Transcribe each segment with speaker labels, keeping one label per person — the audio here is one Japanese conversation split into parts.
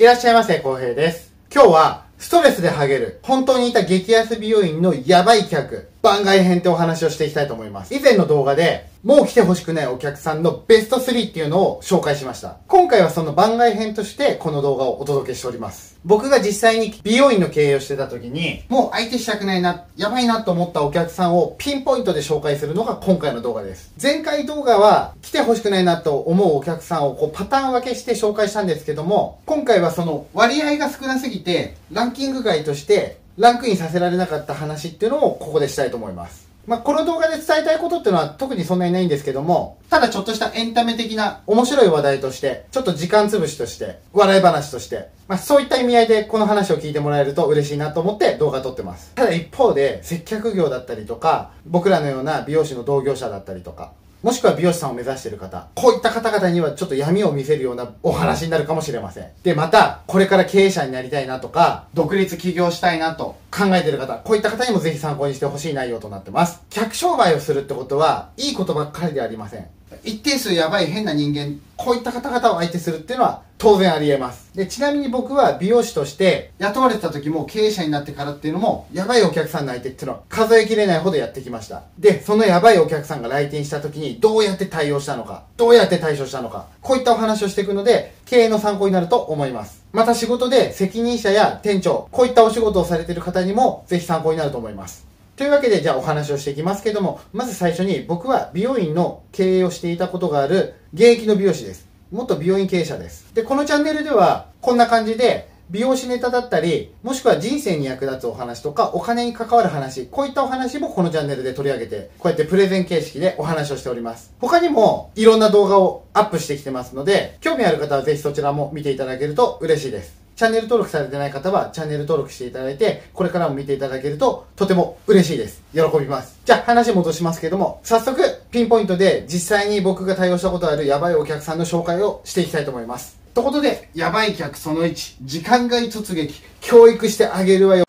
Speaker 1: いらっしゃいませ、浩平です。今日は、ストレスでハゲる、本当にいた激安美容院のやばい客、番外編ってお話をしていきたいと思います。以前の動画で、もう来てほしくないお客さんのベスト3っていうのを紹介しました。今回はその番外編として、この動画をお届けしております。僕が実際に美容院の経営をしてた時に、もう相手したくないな、やばいなと思ったお客さんをピンポイントで紹介するのが今回の動画です。前回動画は来てほしくないなと思うお客さんをこうパターン分けして紹介したんですけども、今回はその割合が少なすぎて、ランキング外としてランクインさせられなかった話っていうのをここでしたいと思います。まあ、この動画で伝えたいことっていうのは特にそんなにないんですけども、ただちょっとしたエンタメ的な面白い話題として、ちょっと時間潰しとして、笑い話として、まあ、そういった意味合いでこの話を聞いてもらえると嬉しいなと思って動画撮ってます。ただ一方で、接客業だったりとか、僕らのような美容師の同業者だったりとか、もしくは美容師さんを目指している方、こういった方々にはちょっと闇を見せるようなお話になるかもしれません。で、また、これから経営者になりたいなとか、独立起業したいなと考えている方、こういった方にもぜひ参考にしてほしい内容となってます。客商売をするってことは、いいことばっかりではありません。一定数やばい変な人間、こういった方々を相手するっていうのは当然あり得ます。で、ちなみに僕は美容師として雇われてた時も経営者になってからっていうのも、やばいお客さんの相手っていうのは数えきれないほどやってきました。で、そのやばいお客さんが来店した時にどうやって対応したのか、どうやって対処したのか、こういったお話をしていくので、経営の参考になると思います。また仕事で責任者や店長、こういったお仕事をされている方にもぜひ参考になると思います。というわけで、じゃあお話をしていきますけども、まず最初に僕は美容院の経営をしていたことがある現役の美容師です。元美容院経営者です。で、このチャンネルではこんな感じで、美容師ネタだったり、もしくは人生に役立つお話とか、お金に関わる話、こういったお話もこのチャンネルで取り上げて、こうやってプレゼン形式でお話をしております。他にもいろんな動画をアップしてきてますので、興味ある方はぜひそちらも見ていただけると嬉しいです。チャンネル登録されてない方はチャンネル登録していただいて、これからも見ていただけるととても嬉しいです。喜びます。じゃあ話戻しますけども、早速ピンポイントで実際に僕が対応したことあるやばいお客さんの紹介をしていきたいと思います。ということで、やばい客その1、時間外突撃、教育してあげるわよ。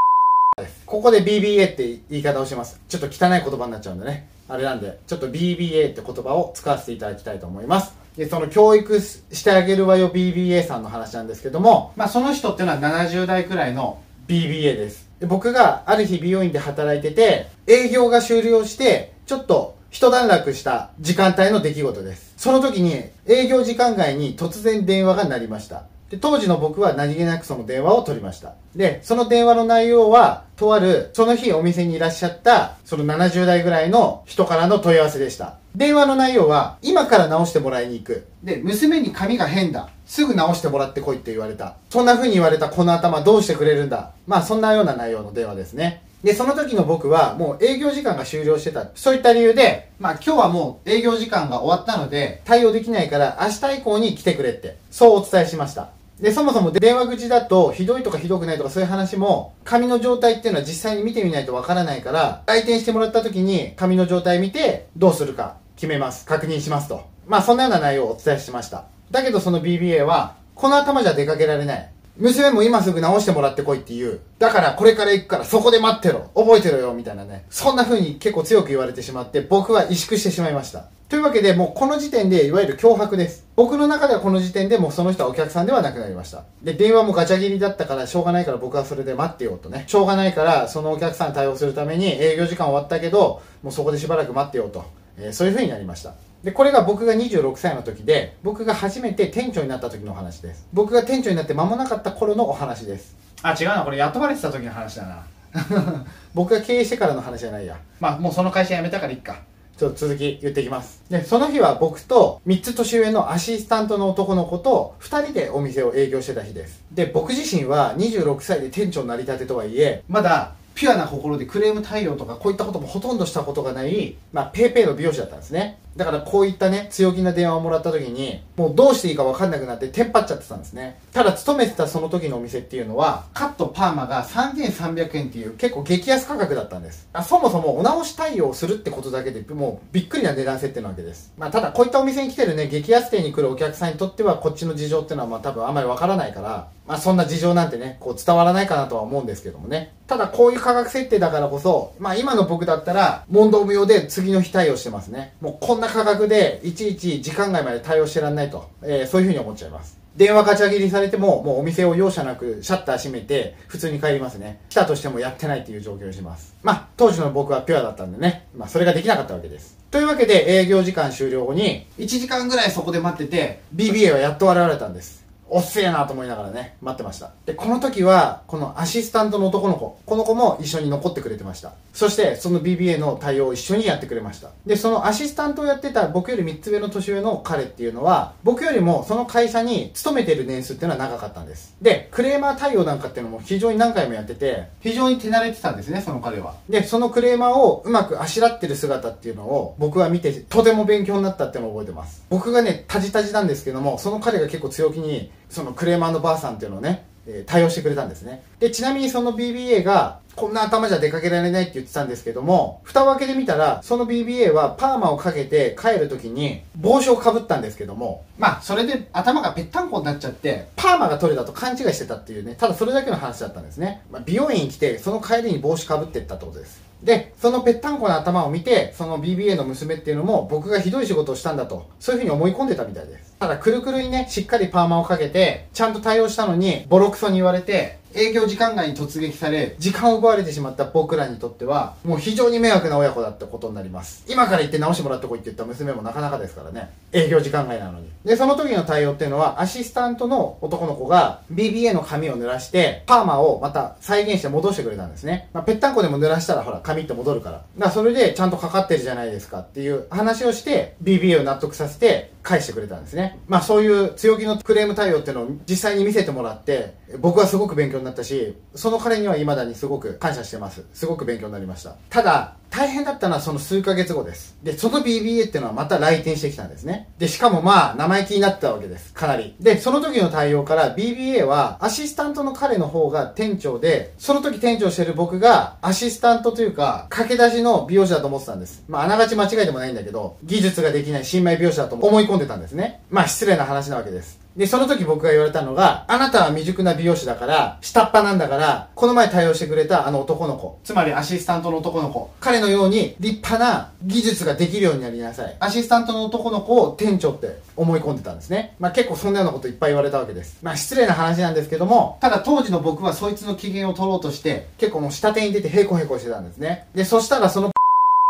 Speaker 1: ここで BBA って言い方をします。ちょっと汚い言葉になっちゃうんでね。あれなんで、ちょっと BBA って言葉を使わせていただきたいと思います。で、その教育してあげるわよ BBA さんの話なんですけども、まあその人っていうのは70代くらいの BBA です。で僕がある日美容院で働いてて、営業が終了して、ちょっと一段落した時間帯の出来事です。その時に営業時間外に突然電話が鳴りました。で、当時の僕は何気なくその電話を取りました。で、その電話の内容は、とある、その日お店にいらっしゃった、その70代ぐらいの人からの問い合わせでした。電話の内容は、今から直してもらいに行く。で、娘に髪が変だ。すぐ直してもらってこいって言われた。そんな風に言われたこの頭どうしてくれるんだ。まあ、そんなような内容の電話ですね。で、その時の僕はもう営業時間が終了してた。そういった理由で、まあ今日はもう営業時間が終わったので、対応できないから明日以降に来てくれって、そうお伝えしました。で、そもそも電話口だと、ひどいとかひどくないとかそういう話も、髪の状態っていうのは実際に見てみないとわからないから、来店してもらった時に髪の状態見て、どうするか決めます。確認しますと。まあそんなような内容をお伝えしました。だけどその BBA は、この頭じゃ出かけられない。娘も今すぐ直してもらってこいって言う。だからこれから行くからそこで待ってろ。覚えてろよ。みたいなね。そんな風に結構強く言われてしまって、僕は萎縮してしまいました。というわけで、もうこの時点でいわゆる脅迫です。僕の中ではこの時点でもうその人はお客さんではなくなりました。で、電話もガチャ切りだったからしょうがないから僕はそれで待ってよとね。しょうがないからそのお客さんに対応するために営業時間終わったけど、もうそこでしばらく待ってよと。えーそういう風になりました。で、これが僕が26歳の時で、僕が初めて店長になった時のお話です。僕が店長になって間もなかった頃のお話です。あ、違うな。これ雇われてた時の話だな。僕が経営してからの話じゃないや。まあ、もうその会社辞めたからいっか。ちょっと続き言っていきます。で、その日は僕と3つ年上のアシスタントの男の子と2人でお店を営業してた日です。で、僕自身は26歳で店長になりたてとはいえ、まだピュアな心でクレーム対応とかこういったこともほとんどしたことがない、まあ、ペーペーの美容師だったんですね。だからこういったね、強気な電話をもらった時に、もうどうしていいか分かんなくなってテンパっちゃってたんですね。ただ勤めてたその時のお店っていうのは、カットパーマが3300円っていう結構激安価格だったんです。あそもそもお直し対応するってことだけでもうびっくりな値段設定なわけです。まあただこういったお店に来てるね、激安店に来るお客さんにとってはこっちの事情っていうのはまあ多分あまり分からないから、まあそんな事情なんてね、こう伝わらないかなとは思うんですけどもね。ただこういう価格設定だからこそ、まあ今の僕だったら問答無用で次の日対応してますね。もうこんな価格でいちいち時間外まで対応してらんないと、えーそういうふうに思っちゃいます。電話ガチャ切りされても、もうお店を容赦なくシャッター閉めて、普通に帰りますね。来たとしてもやってないっていう状況をします。まあ、当時の僕はピュアだったんでね、まあ、それができなかったわけです。というわけで、営業時間終了後に、1時間ぐらいそこで待ってて、BBA はやっと現れたんです。おっせえなと思いながらね、待ってました。で、この時は、このアシスタントの男の子、この子も一緒に残ってくれてました。そして、その BBA の対応を一緒にやってくれました。で、そのアシスタントをやってた僕より3つ上の年上の彼っていうのは、僕よりもその会社に勤めてる年数っていうのは長かったんです。で、クレーマー対応なんかっていうのも非常に何回もやってて、非常に手慣れてたんですね、その彼は。で、そのクレーマーをうまくあしらってる姿っていうのを僕は見て、とても勉強になったっていうのを覚えてます。僕がね、タジタジなんですけども、その彼が結構強気に、そのクレーマーのばあさんっていうのをね、え対応してくれたんですね。で、ちなみにその BBA が、こんな頭じゃ出かけられないって言ってたんですけども、蓋を開けてみたら、その BBA はパーマをかけて帰る時に帽子をかぶったんですけども、まあ、それで頭がぺったんこになっちゃって、パーマが取れたと勘違いしてたっていうね、ただそれだけの話だったんですね。まあ、美容院に来て、その帰りに帽子かぶってったってことです。で、そのぺったんこの頭を見て、その BBA の娘っていうのも僕がひどい仕事をしたんだと、そういうふうに思い込んでたみたいです。ただ、くるくるにね、しっかりパーマをかけて、ちゃんと対応したのに、ボロクソに言われて、営業時間外に突撃され、時間を奪われてしまった僕らにとっては、もう非常に迷惑な親子だったことになります。今から行って直してもらってこいって言った娘もなかなかですからね。営業時間外なのに。で、その時の対応っていうのは、アシスタントの男の子が BBA の髪を濡らして、パーマをまた再現して戻してくれたんですね。まあ、ぺったんこでも濡らしたらほら、髪って戻るから。だからそれでちゃんとかかってるじゃないですかっていう話をして、BBA を納得させて、返してくれたんですね。まあそういう強気のクレーム対応っていうのを実際に見せてもらって、僕はすごく勉強になったし、その彼には未だにすごく感謝してます。すごく勉強になりました。ただ、大変だったのはその数ヶ月後です。で、その BBA っていうのはまた来店してきたんですね。で、しかもまあ、生意気になったわけです。かなり。で、その時の対応から BBA は、アシスタントの彼の方が店長で、その時店長してる僕が、アシスタントというか、駆け出しの美容師だと思ってたんです。まあ、あながち間違いでもないんだけど、技術ができない新米美容師だと思い込んでたんですね。まあ、失礼な話なわけです。で、その時僕が言われたのが、あなたは未熟な美容師だから、下っ端なんだから、この前対応してくれたあの男の子、つまりアシスタントの男の子、彼のように立派な技術ができるようになりなさい。アシスタントの男の子を店長って思い込んでたんですね。まあ結構そんなようなこといっぱい言われたわけです。まあ失礼な話なんですけども、ただ当時の僕はそいつの機嫌を取ろうとして、結構もう下手に出てヘコヘコしてたんですね。で、そしたらその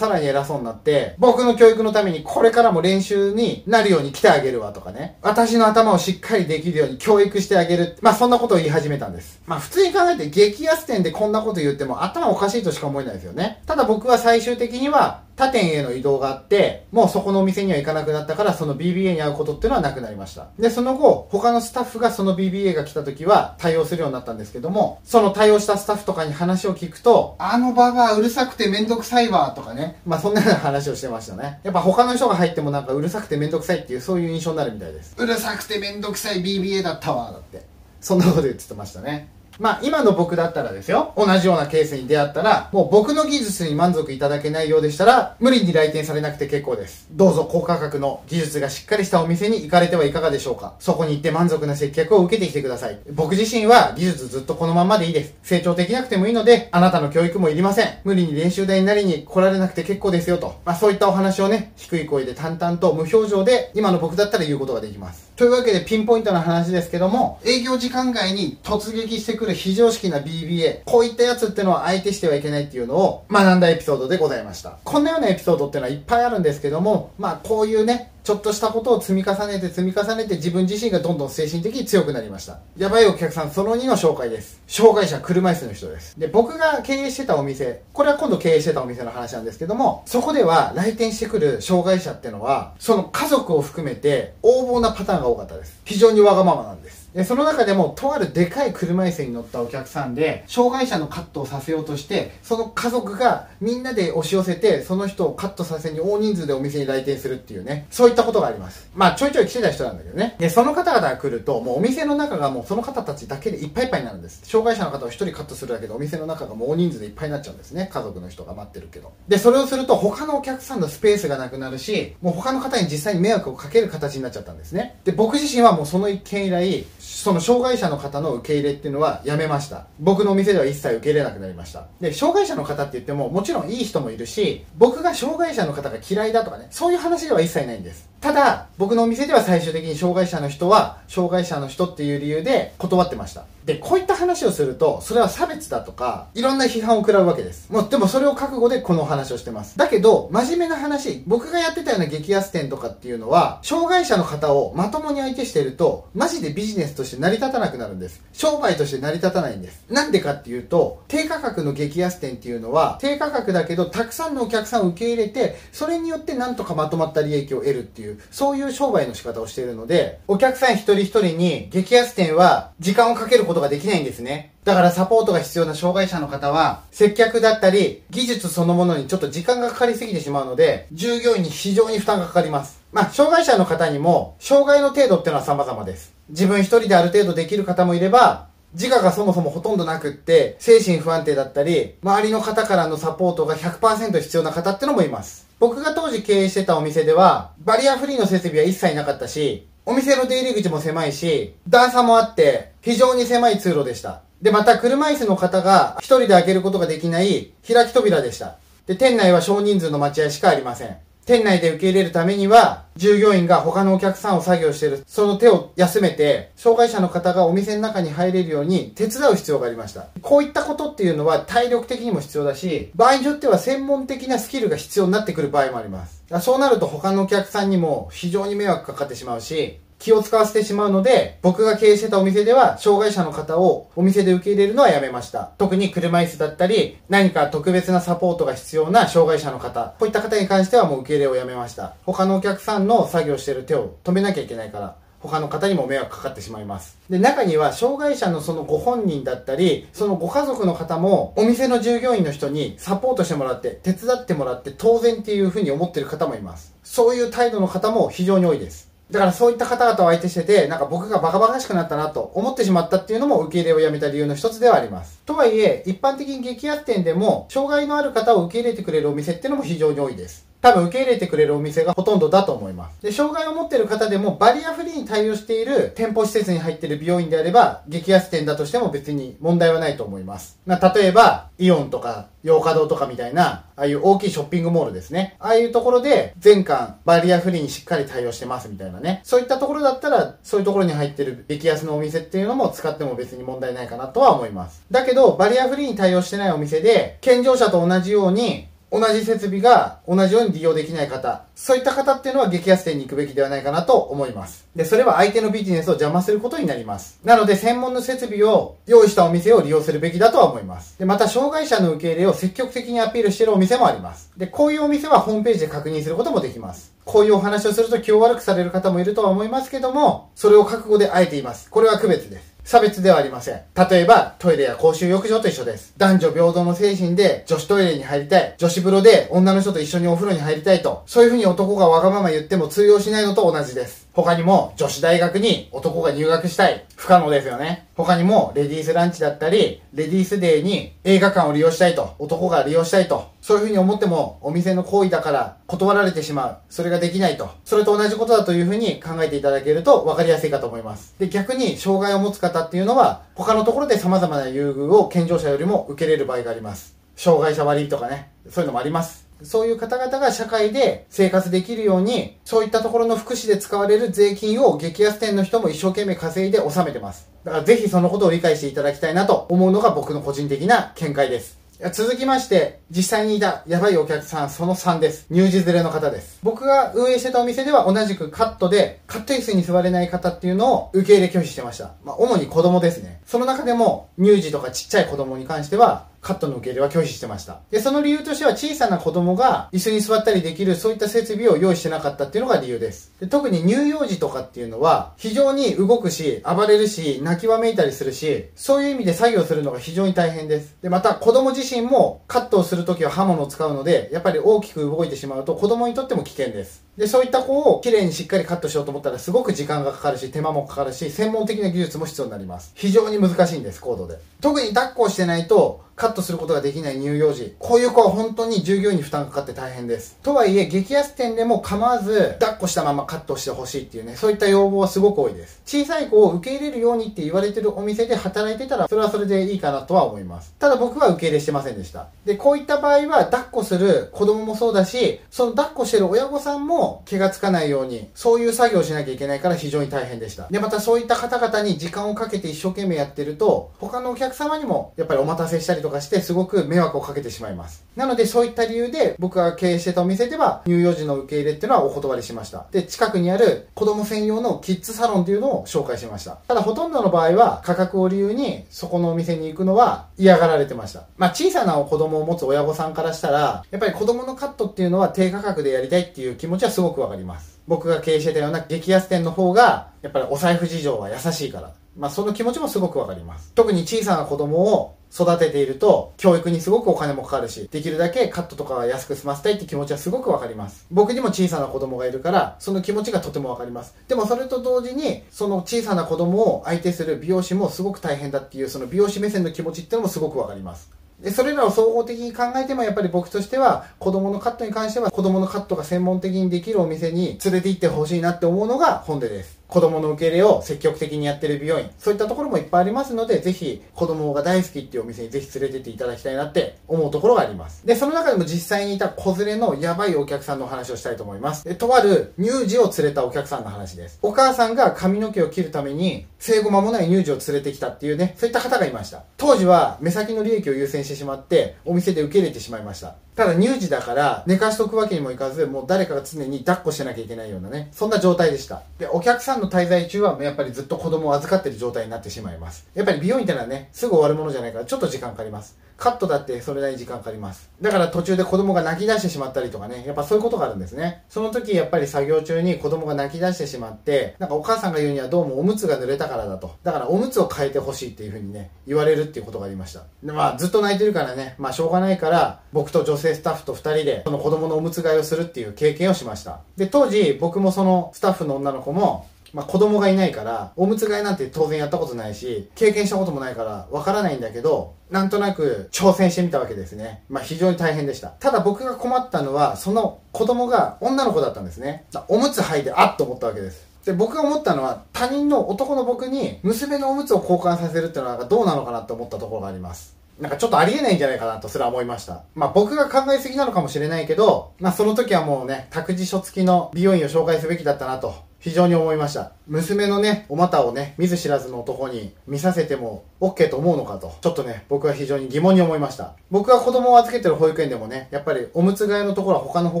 Speaker 1: さらに偉そうになって、僕の教育のためにこれからも練習になるように来てあげるわとかね。私の頭をしっかりできるように教育してあげる。まあそんなことを言い始めたんです。まあ普通に考えて激安店でこんなこと言っても頭おかしいとしか思えないですよね。ただ僕は最終的には他店への移動があって、もうそこのお店には行かなくなったから、その BBA に会うことっていうのはなくなりました。で、その後、他のスタッフがその BBA が来た時は対応するようになったんですけども、その対応したスタッフとかに話を聞くと、あのババアうるさくてめんどくさいわ、とかね。まあそんなような話をしてましたね。やっぱ他の人が入ってもなんかうるさくてめんどくさいっていうそういう印象になるみたいです。うるさくてめんどくさい BBA だったわ、だって。そんなこと言ってましたね。まあ今の僕だったらですよ、同じようなケースに出会ったら、もう僕の技術に満足いただけないようでしたら、無理に来店されなくて結構です。どうぞ高価格の技術がしっかりしたお店に行かれてはいかがでしょうか。そこに行って満足な接客を受けてきてください。僕自身は技術ずっとこのままでいいです。成長できなくてもいいので、あなたの教育もいりません。無理に練習台になりに来られなくて結構ですよと。まあそういったお話をね、低い声で淡々と無表情で、今の僕だったら言うことができます。というわけでピンポイントの話ですけども、営業時間外に突撃してくる非常識な BBA、こういったやつってのは相手してはいけないっていうのを学んだエピソードでございました。こんなようなエピソードっていうのはいっぱいあるんですけども、まあこういうね、ちょっとしたことを積み重ねて積み重ねて自分自身がどんどん精神的に強くなりました。やばいお客さんその2の紹介です。障害者車椅子の人です。で、僕が経営してたお店、これは今度経営してたお店の話なんですけども、そこでは来店してくる障害者ってのは、その家族を含めて横暴なパターンが多かったです。非常にわがままなんです。で、その中でも、とあるでかい車椅子に乗ったお客さんで、障害者のカットをさせようとして、その家族がみんなで押し寄せて、その人をカットさせに大人数でお店に来店するっていうね、そういったことがあります。まあ、ちょいちょい来てた人なんだけどね。で、その方々が来ると、もうお店の中がもうその方たちだけでいっぱいいっぱいになるんです。障害者の方を一人カットするだけで、お店の中がもう大人数でいっぱいになっちゃうんですね。家族の人が待ってるけど。で、それをすると、他のお客さんのスペースがなくなるし、もう他の方に実際に迷惑をかける形になっちゃったんですね。で、僕自身はもうその一件以来、その障害者の方の受け入れっていうのはやめました。僕のお店では一切受け入れなくなりました。で、障害者の方って言っても、もちろんいい人もいるし、僕が障害者の方が嫌いだとかね、そういう話では一切ないんです。ただ、僕のお店では最終的に障害者の人は、障害者の人っていう理由で断ってました。で、こういった話をすると、それは差別だとか、いろんな批判を食らうわけです。もう、でもそれを覚悟でこの話をしてます。だけど、真面目な話、僕がやってたような激安店とかっていうのは、障害者の方をまともに相手してると、マジでビジネスとして成り立たなくなるんです。商売として成り立たないんです。なんでかっていうと、低価格の激安店っていうのは、低価格だけど、たくさんのお客さんを受け入れて、それによってなんとかまとまった利益を得るっていう、そういう商売の仕方をしているので、お客さん一人一人に激安店は時間をかけることができないんですね。だからサポートが必要な障害者の方は、接客だったり、技術そのものにちょっと時間がかかりすぎてしまうので、従業員に非常に負担がかかります。まあ、障害者の方にも、障害の程度ってのは様々です。自分一人である程度できる方もいれば、自我がそもそもほとんどなくって、精神不安定だったり、周りの方からのサポートが100%必要な方ってのもいます。僕が当時経営してたお店では、バリアフリーの設備は一切なかったし、お店の出入り口も狭いし、段差もあって、非常に狭い通路でした。で、また車椅子の方が一人で開けることができない開き扉でした。で、店内は少人数の待合しかありません。店内で受け入れるためには、従業員が他のお客さんを作業している、その手を休めて、障害者の方がお店の中に入れるように手伝う必要がありました。こういったことっていうのは体力的にも必要だし、場合によっては専門的なスキルが必要になってくる場合もあります。そうなると他のお客さんにも非常に迷惑かかってしまうし、気を使わせてしまうので、僕が経営してたお店では、障害者の方をお店で受け入れるのはやめました。特に車椅子だったり、何か特別なサポートが必要な障害者の方、こういった方に関してはもう受け入れをやめました。他のお客さんの作業してる手を止めなきゃいけないから。他の方にも迷惑かかってしまいます。で、中には障害者のそのご本人だったり、そのご家族の方もお店の従業員の人にサポートしてもらって、手伝ってもらって当然っていうふうに思ってる方もいます。そういう態度の方も非常に多いです。だからそういった方々を相手してて、なんか僕がバカバカしくなったなと思ってしまったっていうのも受け入れをやめた理由の一つではあります。とはいえ、一般的に激安店でも、障害のある方を受け入れてくれるお店っていうのも非常に多いです。多分受け入れてくれるお店がほとんどだと思います。で、障害を持ってる方でもバリアフリーに対応している店舗施設に入っている美容院であれば、激安店だとしても別に問題はないと思います。まあ、例えば、イオンとか、洋華堂とかみたいな、ああいう大きいショッピングモールですね。ああいうところで、全館バリアフリーにしっかり対応してますみたいなね。そういったところだったら、そういうところに入ってる激安のお店っていうのも使っても別に問題ないかなとは思います。だけど、バリアフリーに対応してないお店で、健常者と同じように、同じ設備が同じように利用できない方、そういった方っていうのは激安店に行くべきではないかなと思います。で、それは相手のビジネスを邪魔することになります。なので、専門の設備を用意したお店を利用するべきだとは思います。で、また、障害者の受け入れを積極的にアピールしているお店もあります。で、こういうお店はホームページで確認することもできます。こういうお話をすると気を悪くされる方もいるとは思いますけども、それを覚悟であえています。これは区別です。差別ではありません。例えば、トイレや公衆浴場と一緒です。男女平等の精神で女子トイレに入りたい。女子風呂で女の人と一緒にお風呂に入りたいと。そういう風に男がわがまま言っても通用しないのと同じです。他にも、女子大学に男が入学したい。不可能ですよね。他にも、レディースランチだったり、レディースデーに映画館を利用したいと。男が利用したいと。そういう風に思っても、お店の行為だから断られてしまう。それができないと。それと同じことだという風に考えていただけると分かりやすいかと思います。で、逆に、障害を持つ方っていうのは、他のところで様々な優遇を健常者よりも受けれる場合があります。障害者割とかね。そういうのもあります。そういう方々が社会で生活できるように、そういったところの福祉で使われる税金を激安店の人も一生懸命稼いで納めてます。だからぜひそのことを理解していただきたいなと思うのが僕の個人的な見解です。続きまして、実際にいたやばいお客さんその3です。乳児連れの方です。僕が運営してたお店では同じくカットで、カット椅子に座れない方っていうのを受け入れ拒否してました。まあ、主に子供ですね。その中でも乳児とかちっちゃい子供に関しては、カットの受け入れは拒否してました。で、その理由としては小さな子供が椅子に座ったりできるそういった設備を用意してなかったっていうのが理由です。で特に乳幼児とかっていうのは非常に動くし、暴れるし、泣きわめいたりするし、そういう意味で作業するのが非常に大変です。で、また子供自身もカットをするときは刃物を使うので、やっぱり大きく動いてしまうと子供にとっても危険です。で、そういった子をきれいにしっかりカットしようと思ったらすごく時間がかかるし、手間もかかるし、専門的な技術も必要になります。非常に難しいんです、コードで。特に抱っこをしてないと、カットすることができない乳幼児。こういう子は本当に従業員に負担かかって大変です。とはいえ、激安店でも構わず、抱っこしたままカットしてほしいっていうね、そういった要望はすごく多いです。小さい子を受け入れるようにって言われてるお店で働いてたら、それはそれでいいかなとは思います。ただ僕は受け入れしてませんでした。で、こういった場合は、抱っこする子供もそうだし、その抱っこしてる親御さんもも気がつかないように、そういう作業をしなきゃいけないから非常に大変でした。で、またそういった方々に時間をかけて一生懸命やってると、他のお客様にもやっぱりお待たせしたりとかして、すごく迷惑をかけてしまいます。なのでそういった理由で、僕が経営してたお店では、乳幼児の受け入れっていうのはお断りしました。で、近くにある子供専用のキッズサロンっていうのを紹介しました。ただほとんどの場合は、価格を理由に、そこのお店に行くのは嫌がられてました。まあ、小さな子供を持つ親御さんからしたら、やっぱり子供のカットっていうのは低価格でやりたいっていう気持ちはすごくわかります。僕が経営してたような激安店の方が、やっぱりお財布事情は優しいから。まあ、その気持ちもすごくわかります。特に小さな子供を育てていると、教育にすごくお金もかかるし、できるだけカットとかは安く済ませたいって気持ちはすごくわかります。僕にも小さな子供がいるから、その気持ちがとてもわかります。でもそれと同時に、その小さな子供を相手する美容師もすごく大変だっていう、その美容師目線の気持ちっていうのもすごくわかります。で、それらを総合的に考えても、やっぱり僕としては、子供のカットに関しては、子供のカットが専門的にできるお店に連れて行ってほしいなって思うのが本音です。子供の受け入れを積極的にやってる美容院、そういったところもいっぱいありますので、ぜひ子供が大好きっていうお店にぜひ連れてっていただきたいなって思うところがあります。で、その中でも実際にいた子連れのやばいお客さんのお話をしたいと思います。で、とある乳児を連れたお客さんの話です。お母さんが髪の毛を切るために、生後間もない乳児を連れてきたっていうね、そういった方がいました。当時は目先の利益を優先してしまって、お店で受け入れてしまいました。ただ乳児だから寝かしとくわけにもいかず、もう誰かが常に抱っこしてなきゃいけないようなね、そんな状態でした。で、お客さんの滞在中はやっぱりずっと子供を預かってる状態になってしまいます。やっぱり美容院ってのはね、すぐ終わるものじゃないからちょっと時間かかります。カットだってそれなりに時間かかります。だから途中で子供が泣き出してしまったりとかね、やっぱそういうことがあるんですね。その時やっぱり作業中に子供が泣き出してしまって、なんかお母さんが言うにはどうもおむつが濡れたからだと。だからおむつを変えてほしいっていう風にね、言われるっていうことがありました。でまあずっと泣いてるからね、まあしょうがないから、僕と女性スタッフと2人でその子供のおむつ替えをするっていう経験をしました。で、当時僕もそのスタッフの女の子も、まあ、子供がいないから、おむつ替えなんて当然やったことないし、経験したこともないから、わからないんだけど、なんとなく挑戦してみたわけですね。まあ、非常に大変でした。ただ僕が困ったのは、その子供が女の子だったんですね。おむつ履いて、あっと思ったわけです。で、僕が思ったのは、他人の男の僕に、娘のおむつを交換させるっていうのは、どうなのかなって思ったところがあります。なんかちょっとありえないんじゃないかなとすら思いました。まあ僕が考えすぎなのかもしれないけど、まあその時はもうね、託児所付きの美容院を紹介すべきだったなと非常に思いました。娘のね、お股をね、見ず知らずの男に見させても OK と思うのかと、ちょっとね、僕は非常に疑問に思いました。僕が子供を預けてる保育園でもね、やっぱりおむつ替えのところは他の保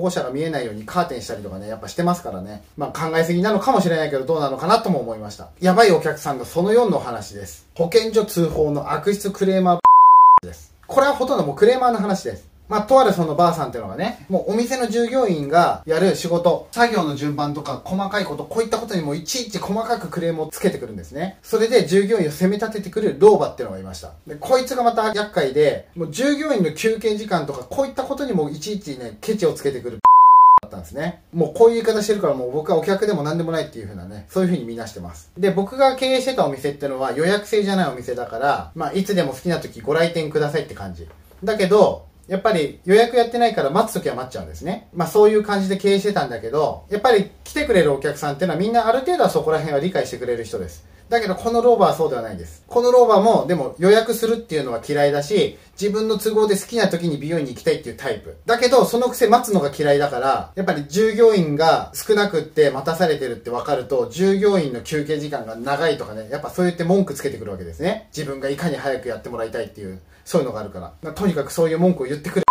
Speaker 1: 護者が見えないようにカーテンしたりとかね、やっぱしてますからね。まあ考えすぎなのかもしれないけど、どうなのかなとも思いました。やばいお客さんのその4の話です。保健所通報の悪質クレーマー。これはほとんどもうクレーマーの話です。まあ、とあるそのばあさんっていうのがね、もうお店の従業員がやる仕事、作業の順番とか細かいこと、こういったことにもいちいち細かくクレームをつけてくるんですね。それで従業員を責め立ててくる老婆っていうのがいました。で、こいつがまた厄介で、もう従業員の休憩時間とか、こういったことにもいちいちね、ケチをつけてくる。ったんですね。もうこういう言い方してるからもう僕はお客でも何でもないっていう風なね、そういう風に見なしてます。で、僕が経営してたお店ってのは予約制じゃないお店だから、まあいつでも好きな時ご来店くださいって感じ。だけど、やっぱり予約やってないから待つときは待っちゃうんですね。まあそういう感じで経営してたんだけど、やっぱり来てくれるお客さんっていうのはみんなある程度はそこら辺は理解してくれる人です。だけどこの老婆はそうではないです。この老婆もでも予約するっていうのは嫌いだし、自分の都合で好きな時に美容院に行きたいっていうタイプ。だけどそのくせ待つのが嫌いだから、やっぱり従業員が少なくって待たされてるって分かると、従業員の休憩時間が長いとかね、やっぱそう言って文句つけてくるわけですね。自分がいかに早くやってもらいたいっていう、そういうのがあるから。とにかくそういう文句を言ってくる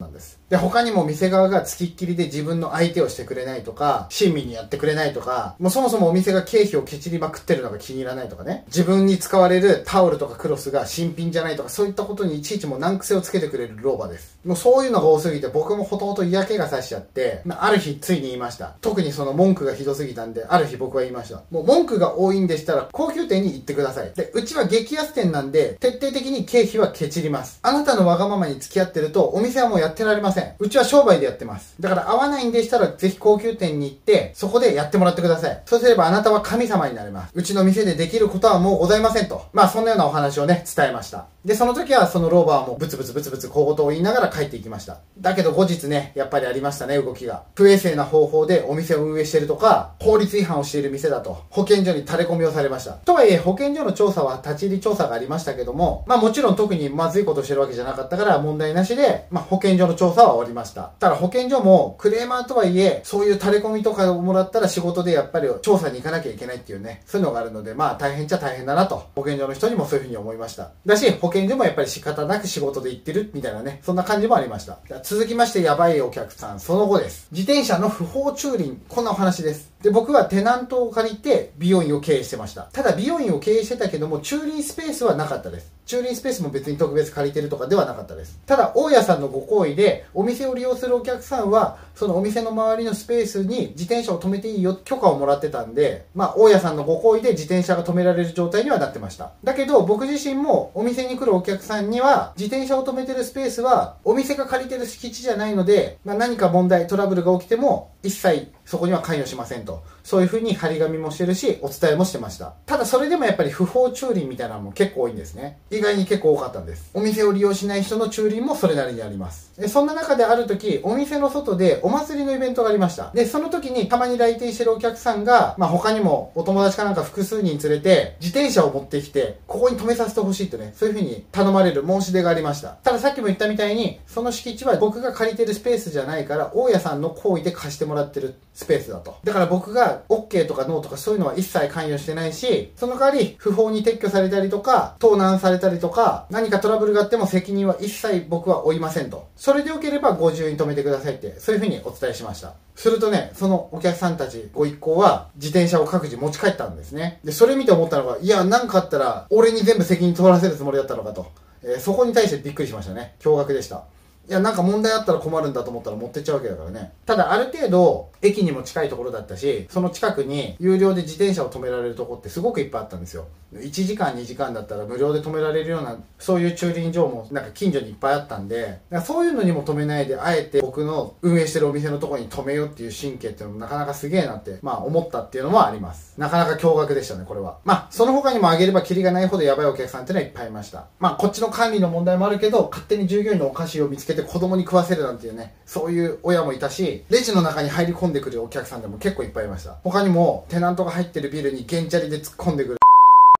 Speaker 1: なんです。で、他にも店側が付きっきりで自分の相手をしてくれないとか、親身にやってくれないとか、もうそもそもお店が経費をケチりまくってるのが気に入らないとかね、自分に使われるタオルとかクロスが新品じゃないとか、そういったことにいちいちもう難癖をつけてくれる老婆です。もうそういうのが多すぎて僕もほとほと嫌気がさしちゃって、ある日ついに言いました。特にその文句がひどすぎたんで、ある日僕は言いました。もう文句が多いんでしたら高級店に行ってください。で、うちは激安店なんで、徹底的に経費はケチります。あなたのわがままに付き合ってると、お店はもうやってられません。うちは商売でやってます。だから合わないんでしたら、ぜひ高級店に行って、そこでやってもらってください。そうすればあなたは神様になれます。うちの店でできることはもうございませんと。まあそんなようなお話をね、伝えました。で、その時はその老婆はもうブツブツブツブツ小言を言いながら帰っていきました。だけど後日ね、やっぱりありましたね、動きが。不衛生な方法でお店を運営してるとか、法律違反をしている店だと、保健所に垂れ込みをされました。とはいえ、保健所の調査は立ち入り調査がありましたけども、まあもちろん特にまずいことをしてるわけじゃなかったから問題なしで、まあ保健所の調査はは終わりました。ただ保健所もクレーマーとはいえ、そういう垂れ込みとかをもらったら仕事でやっぱり調査に行かなきゃいけないっていうね、そういうのがあるので、まあ大変っちゃ大変だなと、保健所の人にもそういうふうに思いました。だし、保健所もやっぱり仕方なく仕事で行ってるみたいなね、そんな感じもありました。続きましてやばいお客さん、その後です。自転車の不法駐輪、こんなお話です。で、僕はテナントを借りて美容院を経営してました。ただ美容院を経営してたけども、駐輪スペースはなかったです。駐輪スペースも別に特別借りてるとかではなかったです。ただ、大家さんのご好意で、お店を利用するお客さんは、そのお店の周りのスペースに自転車を止めていいよ許可をもらってたんで、まあ、大家さんのご好意で自転車が止められる状態にはなってました。だけど、僕自身もお店に来るお客さんには、自転車を止めてるスペースは、お店が借りてる敷地じゃないので、まあ、何か問題、トラブルが起きても、一切そこには関与しませんと。そういうふうに張り紙もしてるし、お伝えもしてました。ただそれでもやっぱり不法駐輪みたいなのも結構多いんですね。意外に結構多かったんです。お店を利用しない人の駐輪もそれなりにあります。でそんな中である時、お店の外でお祭りのイベントがありました。で、その時にたまに来店してるお客さんが、まあ他にもお友達かなんか複数人連れて、自転車を持ってきて、ここに止めさせてほしいとね、そういうふうに頼まれる申し出がありました。たださっきも言ったみたいに、その敷地は僕が借りてるスペースじゃないから、大家さんの行為で貸してもらってるスペースだと。だから僕が OK とか NO とかそういうのは一切関与してないし、その代わり不法に撤去されたりとか、盗難されたりとか、何かトラブルがあっても責任は一切僕は負いませんと。それでよければご自由に止めてくださいって、そういうふうにお伝えしました。するとね、そのお客さんたちご一行は自転車を各自持ち帰ったんですね。で、それ見て思ったのが、いや、なんかあったら俺に全部責任取らせるつもりだったのかと。えー、そこに対してびっくりしましたね。驚愕でした。いや、なんか問題あったら困るんだと思ったら持ってっちゃうわけだからね。ただ、ある程度、駅にも近いところだったし、その近くに有料で自転車を止められるとこってすごくいっぱいあったんですよ。1時間、2時間だったら無料で止められるような、そういう駐輪場もなんか近所にいっぱいあったんで、そういうのにも止めないで、あえて僕の運営してるお店のとこに止めようっていう神経っていうのもなかなかすげえなって、まあ思ったっていうのもあります。なかなか驚愕でしたね、これは。まあ、その他にもあげればキリがないほどやばいお客さんっていうのはいっぱいいました。まあ、こっちの管理の問題もあるけど、勝手に従業員のお菓子を見つけて子供に食わせるなんていうね、そういう親もいたし、レジの中に入り込んでくるお客さんでも結構いっぱいいました。他にも、テナントが入ってるビルにゲンチャリで突っ込んでくる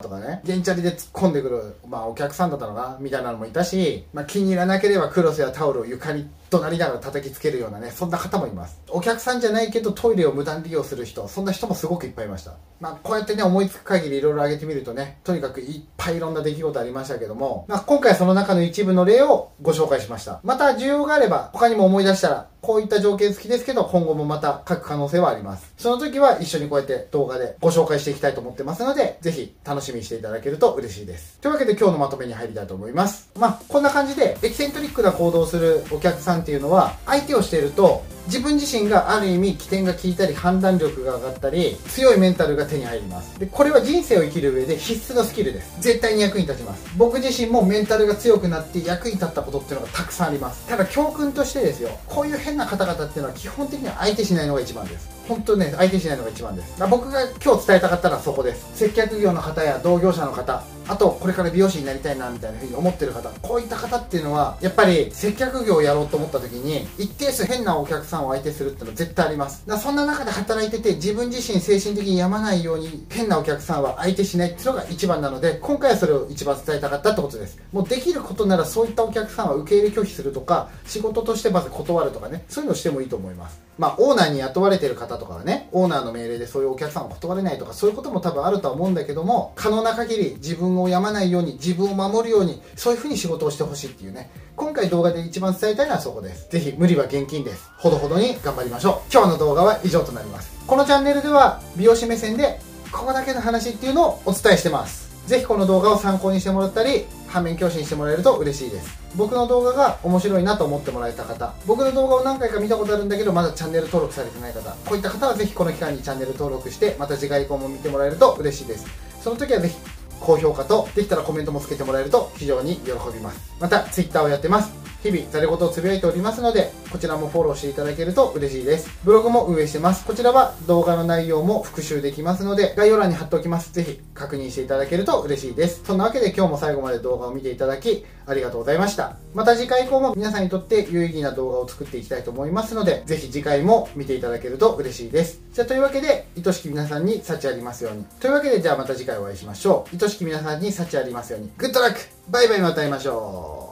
Speaker 1: とかね、ゲンチャリで突っ込んでくる、まあお客さんだったのかなみたいなのもいたし、まあ気に入らなければクロスやタオルを床に怒鳴りながら叩きつけるようなね、そんな方もいます。お客さんじゃないけどトイレを無断利用する人、そんな人もすごくいっぱいいました。まあこうやってね、思いつく限りいろいろ挙げてみるとね、とにかくいっぱいいろんな出来事ありましたけども、まあ今回その中の一部の例をご紹介しました。また需要があれば、他にも思い出したら、こういった条件付きですけど、今後もまた書く可能性はあります。その時は一緒にこうやって動画でご紹介していきたいと思ってますので、ぜひ楽しみにしていただけると嬉しいです。というわけで今日のまとめに入りたいと思います。まあ、こんな感じで、エキセントリックな行動をするお客さんっていうのは、相手をしていると、自分自身がある意味起点が効いたり判断力が上がったり強いメンタルが手に入ります。でこれは人生を生きる上で必須のスキルです。絶対に役に立ちます。僕自身もメンタルが強くなって役に立ったことっていうのがたくさんあります。ただ教訓としてですよこういう変な方々っていうのは基本的には相手しないのが一番です。本当ね相手しないのが一番です。僕が今日伝えたかったのはそこです。接客業の方や同業者の方あとこれから美容師になりたいなみたいなふうに思ってる方こういった方っていうのはやっぱり接客業をやろうと思った時に一定数変なお客さんを相手するっていうのは絶対あります。だそんな中で働いてて自分自身精神的に病まないように変なお客さんは相手しないっていうのが一番なので今回はそれを一番伝えたかったってことです。もうできることならそういったお客さんは受け入れ拒否するとか仕事としてまず断るとかねそういうのをしてもいいと思います。まあオーナーに雇われてる方とかはねオーナーの命令でそういうお客さんを断れないとかそういうことも多分あるとは思うんだけども可能な限り自分分を病まないように自分を守るようにそういうふうに仕事をしてほしいっていうね。今回動画で一番伝えたいのはそこです。ぜひ無理は現金です。ほどほどに頑張りましょう。今日の動画は以上となります。このチャンネルでは美容師目線でここだけの話っていうのをお伝えしてます。ぜひこの動画を参考にしてもらったり反面教師にしてもらえると嬉しいです。僕の動画が面白いなと思ってもらえた方。僕の動画を何回か見たことあるんだけどまだチャンネル登録されてない方。こういった方はぜひこの期間にチャンネル登録してまた次回以降も見てもらえると嬉しいです。その時はぜひ高評価とできたらコメントもつけてもらえると非常に喜びます。また Twitter をやってます。日々ざれ言をつぶやいておりますのでこちらもフォローしていただけると嬉しいです。ブログも運営してます。こちらは動画の内容も復習できますので概要欄に貼っておきます。ぜひ確認していただけると嬉しいです。そんなわけで今日も最後まで動画を見ていただきありがとうございました。また次回以降も皆さんにとって有意義な動画を作っていきたいと思いますのでぜひ次回も見ていただけると嬉しいです。じゃあというわけで愛しき皆さんに幸ありますように。というわけでじゃあまた次回お会いしましょう。愛しき皆さんに幸ありますように。グッドラックバイバイまた会いましょう。